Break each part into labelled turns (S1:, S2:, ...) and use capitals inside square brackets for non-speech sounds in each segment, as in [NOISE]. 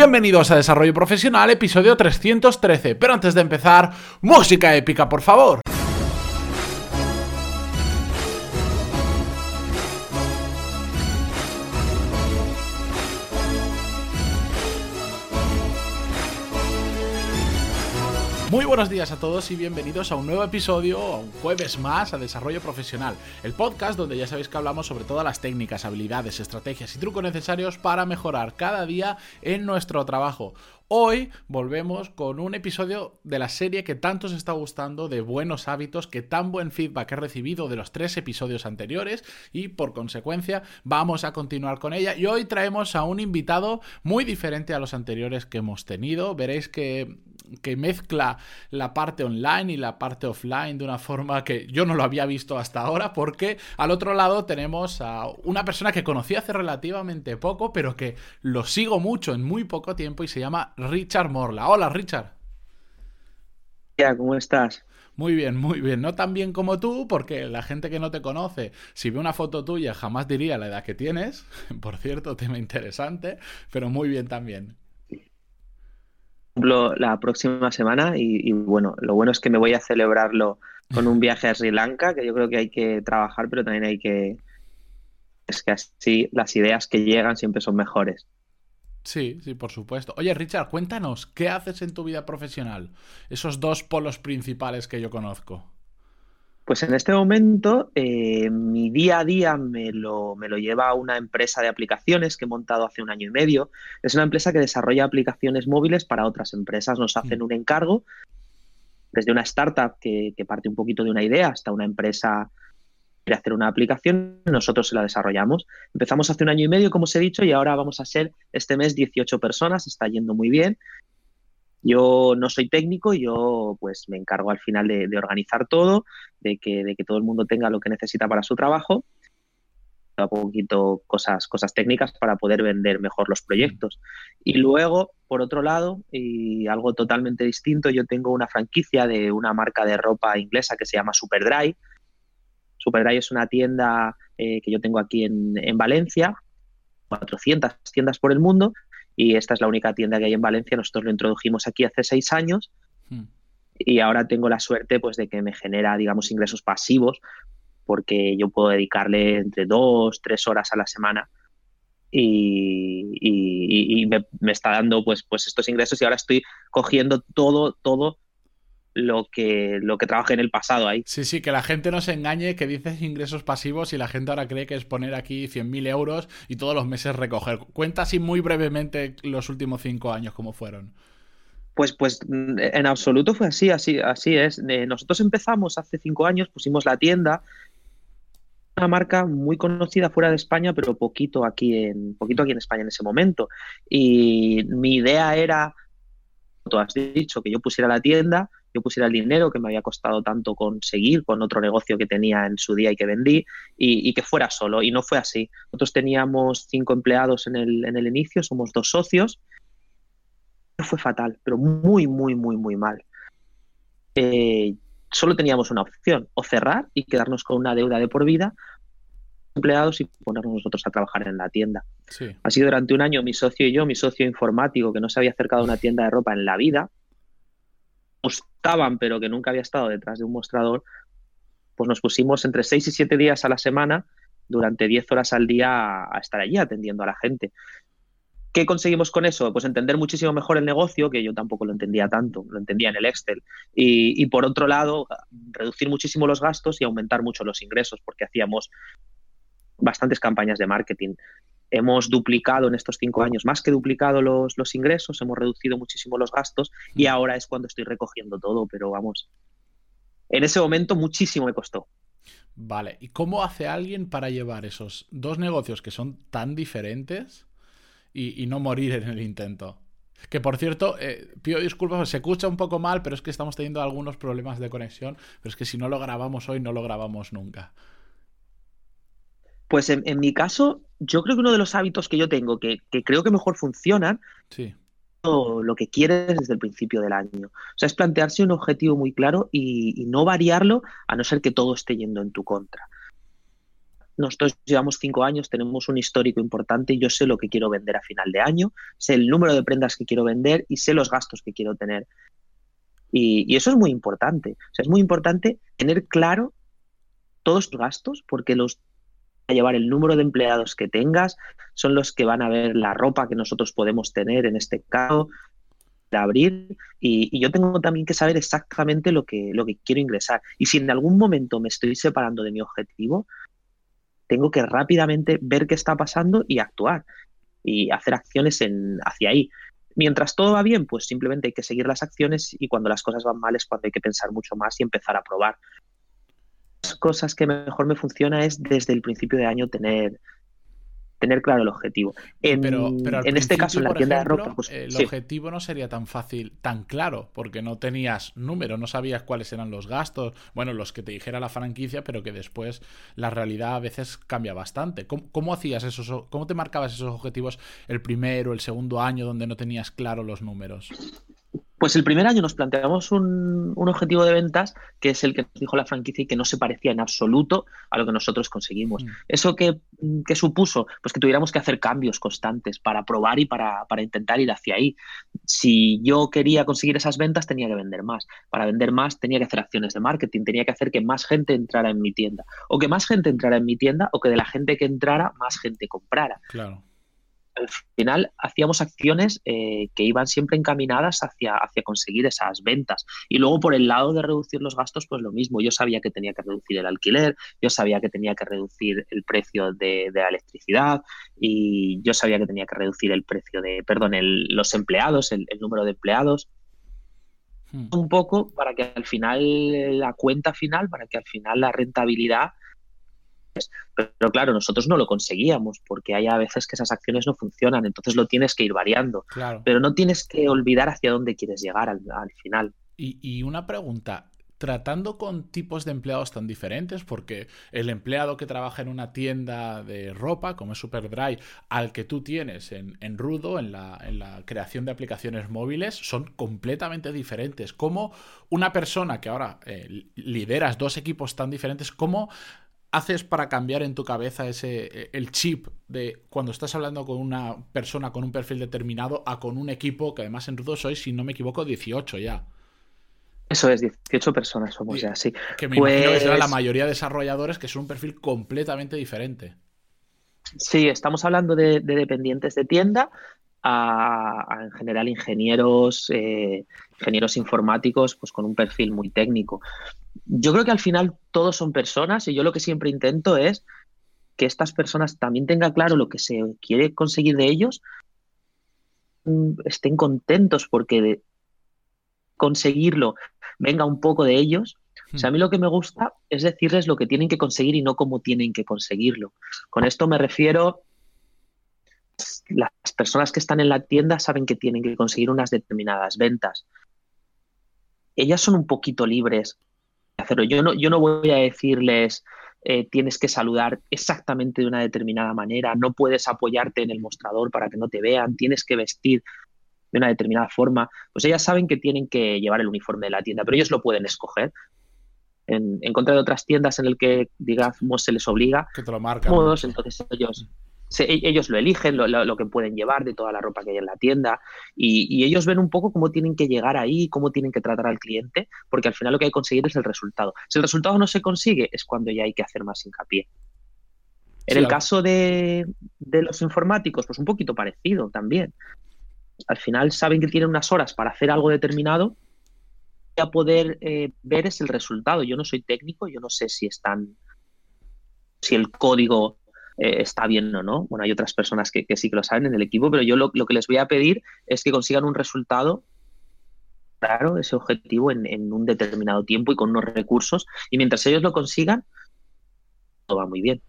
S1: Bienvenidos a Desarrollo Profesional, episodio 313. Pero antes de empezar, música épica, por favor. Buenos días a todos y bienvenidos a un nuevo episodio, un jueves más a Desarrollo Profesional, el podcast donde ya sabéis que hablamos sobre todas las técnicas, habilidades, estrategias y trucos necesarios para mejorar cada día en nuestro trabajo. Hoy volvemos con un episodio de la serie que tanto os está gustando de buenos hábitos, que tan buen feedback he recibido de los tres episodios anteriores y por consecuencia vamos a continuar con ella. Y hoy traemos a un invitado muy diferente a los anteriores que hemos tenido. Veréis que que mezcla la parte online y la parte offline de una forma que yo no lo había visto hasta ahora, porque al otro lado tenemos a una persona que conocí hace relativamente poco, pero que lo sigo mucho en muy poco tiempo y se llama Richard Morla. Hola, Richard.
S2: ¿Cómo estás?
S1: Muy bien, muy bien. No tan bien como tú, porque la gente que no te conoce, si ve una foto tuya, jamás diría la edad que tienes. [LAUGHS] Por cierto, tema interesante, pero muy bien también
S2: la próxima semana y, bueno, lo bueno es que me voy a celebrarlo con un viaje a Sri Lanka, que yo creo que hay que trabajar, pero también hay que... Es que así las ideas que llegan siempre son mejores.
S1: Sí, sí, por supuesto. Oye, Richard, cuéntanos, ¿qué haces en tu vida profesional? Esos dos polos principales que yo conozco.
S2: Pues en este momento eh, mi día a día me lo, me lo lleva una empresa de aplicaciones que he montado hace un año y medio. Es una empresa que desarrolla aplicaciones móviles para otras empresas. Nos hacen mm. un encargo desde una startup que, parte un poquito de una idea hasta una empresa que quiere hacer una aplicación, nosotros se la desarrollamos. Empezamos hace un año y medio, como os he dicho, y ahora vamos a ser este mes 18 personas, está yendo muy bien. Yo no soy técnico, yo pues me encargo al final de, organizar todo, de que, de que, todo el mundo tenga lo que necesita para su trabajo, un poquito cosas, técnicas para poder vender mejor los proyectos. Y luego, por otro lado, y algo totalmente distinto, yo tengo una franquicia de una marca de ropa inglesa que se llama Superdry. Superdry es una tienda eh, que yo tengo aquí en, en Valencia, 400 tiendas por el mundo, y esta es la única tienda que hay en Valencia. Nosotros lo introdujimos aquí hace seis años hmm. y ahora tengo la suerte pues de que me genera, digamos, ingresos pasivos porque yo puedo dedicarle entre dos, tres horas a la semana y, me, me, está dando pues, pues estos ingresos y ahora estoy cogiendo todo, todo lo que, lo que trabajé en el pasado ahí.
S1: Sí, sí, que la gente no se engañe que dices ingresos pasivos y la gente ahora cree que es poner aquí 100.000 euros y todos los meses recoger. Cuenta así muy brevemente los últimos cinco años cómo fueron.
S2: Pues, pues en absoluto fue así, así, así es. Nosotros empezamos hace cinco años, pusimos la tienda, una marca muy conocida fuera de España, pero poquito aquí en, poquito aquí en España en ese momento. Y mi idea era, tú has dicho, que yo pusiera la tienda, yo pusiera el dinero que me había costado tanto conseguir con otro negocio que tenía en su día y que vendí y, que fuera solo. Y no fue así. Nosotros teníamos cinco empleados en el, en el inicio, somos dos socios. Fue fatal, pero muy, muy, muy, muy mal. Eh, solo teníamos una opción, o cerrar y quedarnos con una deuda de por vida empleados y ponernos nosotros a trabajar en la tienda. Sí. Así durante un año mi socio y yo, mi socio informático que no se había acercado a una tienda de ropa en la vida, gustaban, pero que nunca había estado detrás de un mostrador, pues nos pusimos entre 6 y 7 días a la semana, durante 10 horas al día, a estar allí atendiendo a la gente. ¿Qué conseguimos con eso? Pues entender muchísimo mejor el negocio, que yo tampoco lo entendía tanto, lo entendía en el Excel. Y, por otro lado, reducir muchísimo los gastos y aumentar mucho los ingresos, porque hacíamos bastantes campañas de marketing hemos duplicado en estos cinco años, más que duplicado los, los ingresos, hemos reducido muchísimo los gastos y ahora es cuando estoy recogiendo todo, pero vamos, en ese momento muchísimo me costó.
S1: Vale, ¿y cómo hace alguien para llevar esos dos negocios que son tan diferentes y, no morir en el intento? Que por cierto, eh, pido disculpas, se escucha un poco mal, pero es que estamos teniendo algunos problemas de conexión, pero es que si no lo grabamos hoy, no lo grabamos nunca.
S2: Pues en, mi caso, yo creo que uno de los hábitos que yo tengo, que, creo que mejor funcionan, sí. lo que quieres desde el principio del año. O sea, es plantearse un objetivo muy claro y, no variarlo a no ser que todo esté yendo en tu contra. nosotros llevamos cinco años, tenemos un histórico importante y yo sé lo que quiero vender a final de año, sé el número de prendas que quiero vender y sé los gastos que quiero tener. Y, eso es muy importante. O sea, es muy importante tener claro todos tus gastos porque los llevar el número de empleados que tengas, son los que van a ver la ropa que nosotros podemos tener en este caso, de abrir y, y, yo tengo también que saber exactamente lo que, lo que quiero ingresar. Y si en algún momento me estoy separando de mi objetivo, tengo que rápidamente ver qué está pasando y actuar y hacer acciones en, hacia ahí. Mientras todo va bien, pues simplemente hay que seguir las acciones y cuando las cosas van mal es cuando hay que pensar mucho más y empezar a probar. Cosas que mejor me funciona es desde el principio de año tener tener claro el objetivo.
S1: En, pero, en este caso, en la tienda de ropa, pues, el objetivo no sería tan fácil, tan claro, porque no tenías número, no sabías cuáles eran los gastos, bueno, los que te dijera la franquicia, pero que después la realidad a veces cambia bastante. ¿Cómo, hacías esos, cómo te marcabas esos objetivos el primero, el segundo año donde no tenías claro los números?
S2: Pues el primer año nos planteamos un, objetivo de ventas que es el que nos dijo la franquicia y que no se parecía en absoluto a lo que nosotros conseguimos. Mm. ¿Eso que, supuso? Pues que tuviéramos que hacer cambios constantes para probar y para, para, intentar ir hacia ahí. Si yo quería conseguir esas ventas, tenía que vender más. Para vender más, tenía que hacer acciones de marketing, tenía que hacer que más gente entrara en mi tienda. O que más gente entrara en mi tienda o que de la gente que entrara, más gente comprara.
S1: Claro
S2: al final hacíamos acciones eh, que iban siempre encaminadas hacia, hacia conseguir esas ventas. Y luego por el lado de reducir los gastos, pues lo mismo. Yo sabía que tenía que reducir el alquiler, yo sabía que tenía que reducir el precio de, la electricidad y yo sabía que tenía que reducir el precio de, perdón, los empleados, el, número de empleados. Hmm. Un poco para que al final, la cuenta final, para que al final la rentabilidad pero claro, nosotros no lo conseguíamos porque hay a veces que esas acciones no funcionan, entonces lo tienes que ir variando. Pero no tienes que olvidar hacia dónde quieres llegar al, final.
S1: Y, una pregunta, tratando con tipos de empleados tan diferentes, porque el empleado que trabaja en una tienda de ropa, como es Superdry, al que tú tienes en, Rudo, en la, en la, creación de aplicaciones móviles, son completamente diferentes. Como una persona que ahora eh, lideras dos equipos tan diferentes, ¿cómo haces para cambiar en tu cabeza ese eh, el chip de cuando estás hablando con una persona con un perfil determinado a con un equipo que además en Rudo sois, si no me equivoco, 18 ya?
S2: Eso es, 18 personas somos ya, sí.
S1: Que me imagino que será la pues mayoría de desarrolladores que son un perfil completamente diferente.
S2: Sí, estamos hablando de, dependientes de tienda, a, en general ingenieros, eh, ingenieros informáticos, pues con un perfil muy técnico yo creo que al final todos son personas y yo lo que siempre intento es que estas personas también tengan claro lo que se quiere conseguir de ellos, mm, estén contentos porque conseguirlo venga un poco de ellos. O sea, a mí lo que me gusta es decirles lo que tienen que conseguir y no cómo tienen que conseguirlo. Con esto me refiero, las personas que están en la tienda saben que tienen que conseguir unas determinadas ventas. Ellas son un poquito libres hacerlo. Yo no, yo no voy a decirles eh, tienes que saludar exactamente de una determinada manera, no puedes apoyarte en el mostrador para que no te vean, tienes que vestir de una determinada forma. Pues ellas saben que tienen que llevar el uniforme de la tienda, pero ellos lo pueden escoger. En, contra de otras tiendas en el que, digamos, se les obliga
S1: que te lo marcan.
S2: Modos, entonces ellos e, ellos lo eligen, lo, que pueden llevar de toda la ropa que hay en la tienda y, ellos ven un poco cómo tienen que llegar ahí, cómo tienen que tratar al cliente, porque al final lo que hay que conseguir es el resultado. Si el resultado no se consigue, es cuando ya hay que hacer más hincapié. En el caso de, los informáticos, pues un poquito parecido también. Al final saben que tienen unas horas para hacer algo determinado y a poder eh, ver es el resultado. Yo no soy técnico, yo no sé si están, si el código eh, está bien o no. Bueno, hay otras personas que, sí que lo saben en el equipo, pero yo lo, que les voy a pedir es que consigan un resultado claro, ese objetivo en, un determinado tiempo y con unos recursos. Y mientras ellos lo consigan, todo va muy bien.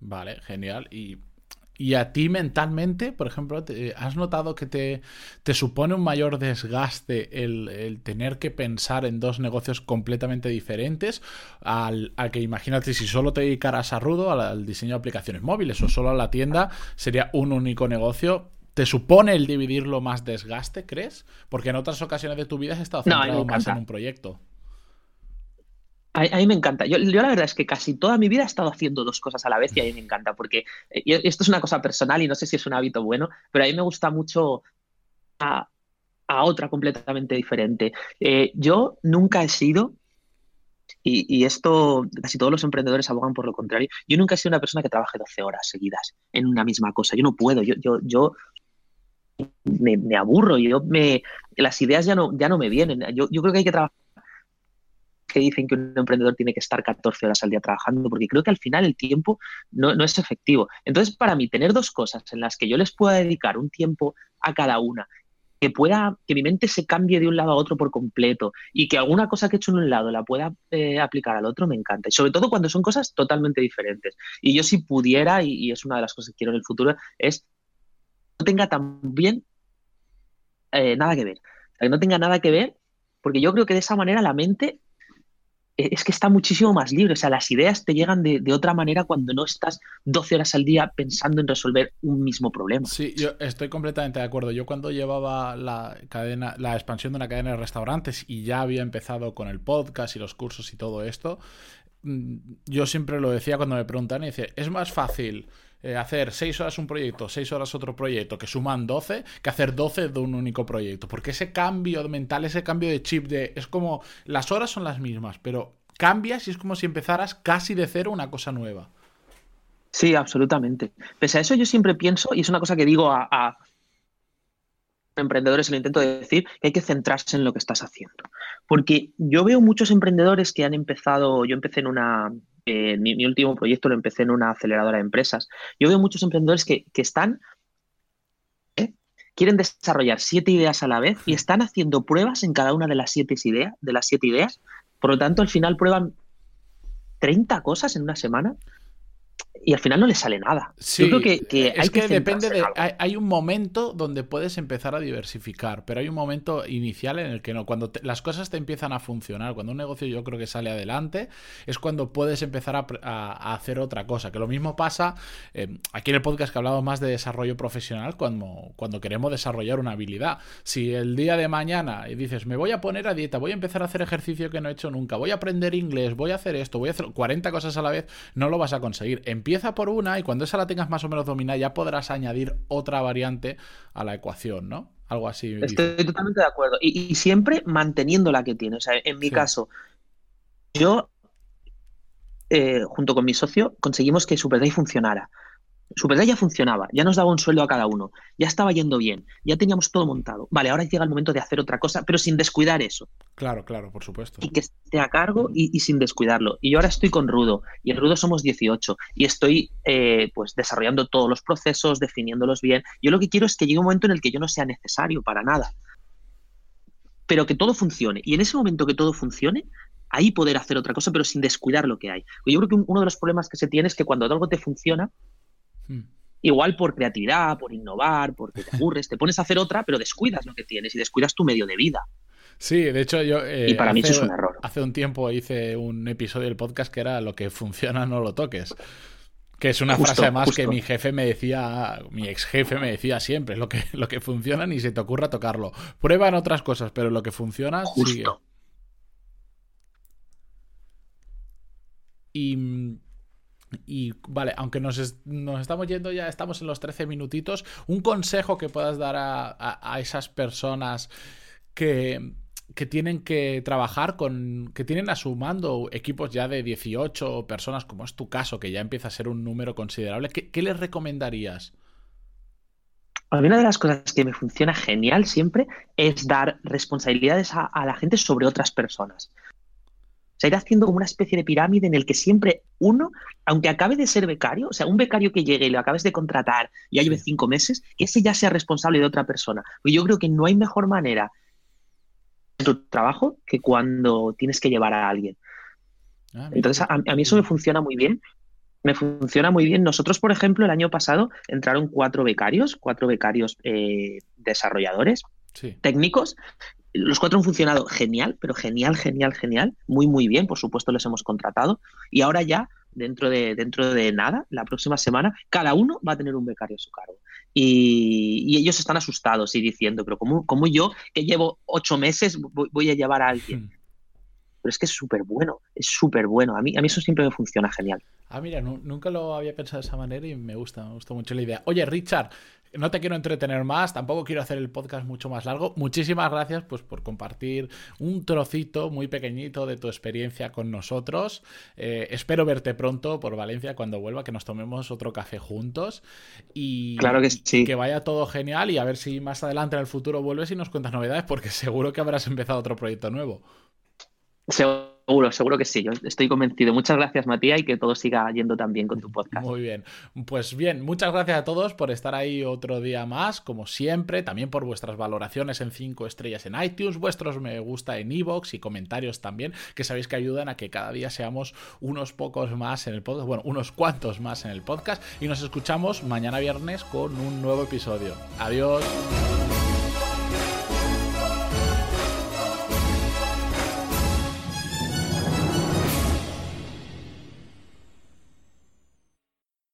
S1: Vale, genial. Y y a ti mentalmente, por ejemplo, ¿has notado que te, te, supone un mayor desgaste el, tener que pensar en dos negocios completamente diferentes al, que imagínate si solo te dedicaras a Rudo, al, diseño de aplicaciones móviles o solo a la tienda, sería un único negocio? ¿Te supone el dividirlo más desgaste, crees? Porque en otras ocasiones de tu vida has estado centrado más en un proyecto.
S2: A, mí me encanta. Yo, la verdad es que casi toda mi vida he estado haciendo dos cosas a la vez y a mí me encanta, porque eh, esto es una cosa personal y no sé si es un hábito bueno, pero a mí me gusta mucho a, otra completamente diferente. Eh, yo nunca he sido, y, esto casi todos los emprendedores abogan por lo contrario, yo nunca he sido una persona que trabaje 12 horas seguidas en una misma cosa. Yo no puedo, yo, yo, yo me, me aburro, yo me, las ideas ya no, ya no me vienen. Yo, yo creo que hay que trabajar que dicen que un emprendedor tiene que estar 14 horas al día trabajando, porque creo que al final el tiempo no, no, es efectivo. Entonces, para mí, tener dos cosas en las que yo les pueda dedicar un tiempo a cada una, que pueda, que mi mente se cambie de un lado a otro por completo y que alguna cosa que he hecho en un lado la pueda eh, aplicar al otro, me encanta. Y sobre todo cuando son cosas totalmente diferentes. Y yo si pudiera, y, es una de las cosas que quiero en el futuro, es no tenga también eh, nada que ver. que no tenga nada que ver, porque yo creo que de esa manera la mente es que está muchísimo más libre. O sea, las ideas te llegan de, otra manera cuando no estás 12 horas al día pensando en resolver un mismo problema.
S1: Sí, yo estoy completamente de acuerdo. Yo cuando llevaba la cadena, la expansión de una cadena de restaurantes y ya había empezado con el podcast y los cursos y todo esto, mm, yo siempre lo decía cuando me preguntan y decía, es más fácil eh, hacer 6 horas un proyecto, 6 horas otro proyecto, que suman 12, que hacer 12 de un único proyecto. Porque ese cambio mental, ese cambio de chip, de, es como las horas son las mismas, pero cambias y es como si empezaras casi de cero una cosa nueva.
S2: Sí, absolutamente. Pese a eso, yo siempre pienso, y es una cosa que digo a, a emprendedores, lo intento decir, que hay que centrarse en lo que estás haciendo. Porque yo veo muchos emprendedores que han empezado, yo empecé en una, eh, mi, último proyecto lo empecé en una aceleradora de empresas. Yo veo muchos emprendedores que, están, ¿eh? quieren desarrollar siete ideas a la vez y están haciendo pruebas en cada una de las siete ideas, de las siete ideas. Por lo tanto, al final prueban 30 cosas en una semana y al final no le sale nada.
S1: Sí, Yo creo que, es que, depende de. Hay, un momento donde puedes empezar a diversificar, pero hay un momento inicial en el que no. Cuando las cosas te empiezan a funcionar, cuando un negocio yo creo que sale adelante, es cuando puedes empezar a, hacer otra cosa. Que lo mismo pasa eh, aquí en el podcast que hablamos más de desarrollo profesional, cuando, cuando queremos desarrollar una habilidad. Si el día de mañana dices, me voy a poner a dieta, voy a empezar a hacer ejercicio que no he hecho nunca, voy a aprender inglés, voy a hacer esto, voy a hacer 40 cosas a la vez, no lo vas a conseguir. Empieza por una y cuando esa la tengas más o menos dominada ya podrás añadir otra variante a la ecuación, ¿no? Algo así.
S2: Estoy totalmente de acuerdo. Y, siempre manteniendo la que tiene. O sea, en mi caso, yo, eh, junto con mi socio, conseguimos que SuperDay funcionara. Superdry ya funcionaba, ya nos daba un sueldo a cada uno, ya estaba yendo bien, ya teníamos todo montado. Vale, ahora llega el momento de hacer otra cosa, pero sin descuidar eso.
S1: Claro, claro, por supuesto.
S2: Y que esté a cargo y, sin descuidarlo. Y yo ahora estoy con Rudo, y en Rudo somos 18, y estoy eh, pues desarrollando todos los procesos, definiéndolos bien. Yo lo que quiero es que llegue un momento en el que yo no sea necesario para nada, pero que todo funcione. Y en ese momento que todo funcione, ahí poder hacer otra cosa, pero sin descuidar lo que hay. Yo creo que uno de los problemas que se tiene es que cuando algo te funciona, Hmm. Igual por creatividad, por innovar, porque te [LAUGHS] aburres, te pones a hacer otra, pero descuidas lo que tienes y descuidas tu medio de vida.
S1: Sí, de hecho yo...
S2: Eh, y para mí eso es un error.
S1: Hace un tiempo hice un episodio del podcast que era lo que funciona no lo toques. Que es una frase además que mi jefe me decía, mi ex jefe me decía siempre, lo que, lo que funciona ni se te ocurra tocarlo. Prueba en otras cosas, pero lo que funciona, sigue. Y y vale, aunque nos, estamos yendo ya, estamos en los 13 minutitos, un consejo que puedas dar a, esas personas que, tienen que trabajar con, que tienen a su mando equipos ya de 18 personas, como es tu caso, que ya empieza a ser un número considerable, ¿qué, les recomendarías?
S2: A mí una de las cosas que me funciona genial siempre es dar responsabilidades a la gente sobre otras personas sea, ir haciendo como una especie de pirámide en el que siempre uno, aunque acabe de ser becario, o sea, un becario que llegue y lo acabes de contratar y ya lleve cinco meses, que ese ya sea responsable de otra persona. Y yo creo que no hay mejor manera en tu trabajo que cuando tienes que llevar a alguien. Ah, Entonces, a, mí eso me funciona muy bien. Me funciona muy bien. Nosotros, por ejemplo, el año pasado entraron cuatro becarios, cuatro becarios eh, desarrolladores, técnicos, los cuatro han funcionado genial, pero genial, genial, genial, muy, muy bien. Por supuesto, les hemos contratado. Y ahora ya, dentro de, dentro de nada, la próxima semana, cada uno va a tener un becario a su cargo. Y, ellos están asustados y diciendo, pero ¿cómo, yo, que llevo ocho meses, voy, a llevar a alguien? Hmm. pero es que es súper bueno, es súper bueno. A mí, a mí eso siempre me funciona genial.
S1: Ah, mira, nunca lo había pensado de esa manera y me gusta, me gusta mucho la idea. Oye, Richard, no te quiero entretener más, tampoco quiero hacer el podcast mucho más largo. Muchísimas gracias pues, por compartir un trocito muy pequeñito de tu experiencia con nosotros. Eh, espero verte pronto por Valencia cuando vuelva, que nos tomemos otro café juntos. Y
S2: claro que sí.
S1: Que vaya todo genial y a ver si más adelante en el futuro vuelves y nos cuentas novedades, porque [LAUGHS] seguro que habrás empezado otro proyecto nuevo.
S2: Seguro, seguro que sí. Yo estoy convencido. Muchas gracias, Matías, y que todo siga yendo tan bien con tu podcast.
S1: Muy bien. Pues bien, muchas gracias a todos por estar ahí otro día más, como siempre. También por vuestras valoraciones en 5 estrellas en iTunes, vuestros me gusta en iVoox y comentarios también, que sabéis que ayudan a que cada día seamos unos pocos más en el podcast. Bueno, unos cuantos más en el podcast. Y nos escuchamos mañana viernes con un nuevo episodio. Adiós.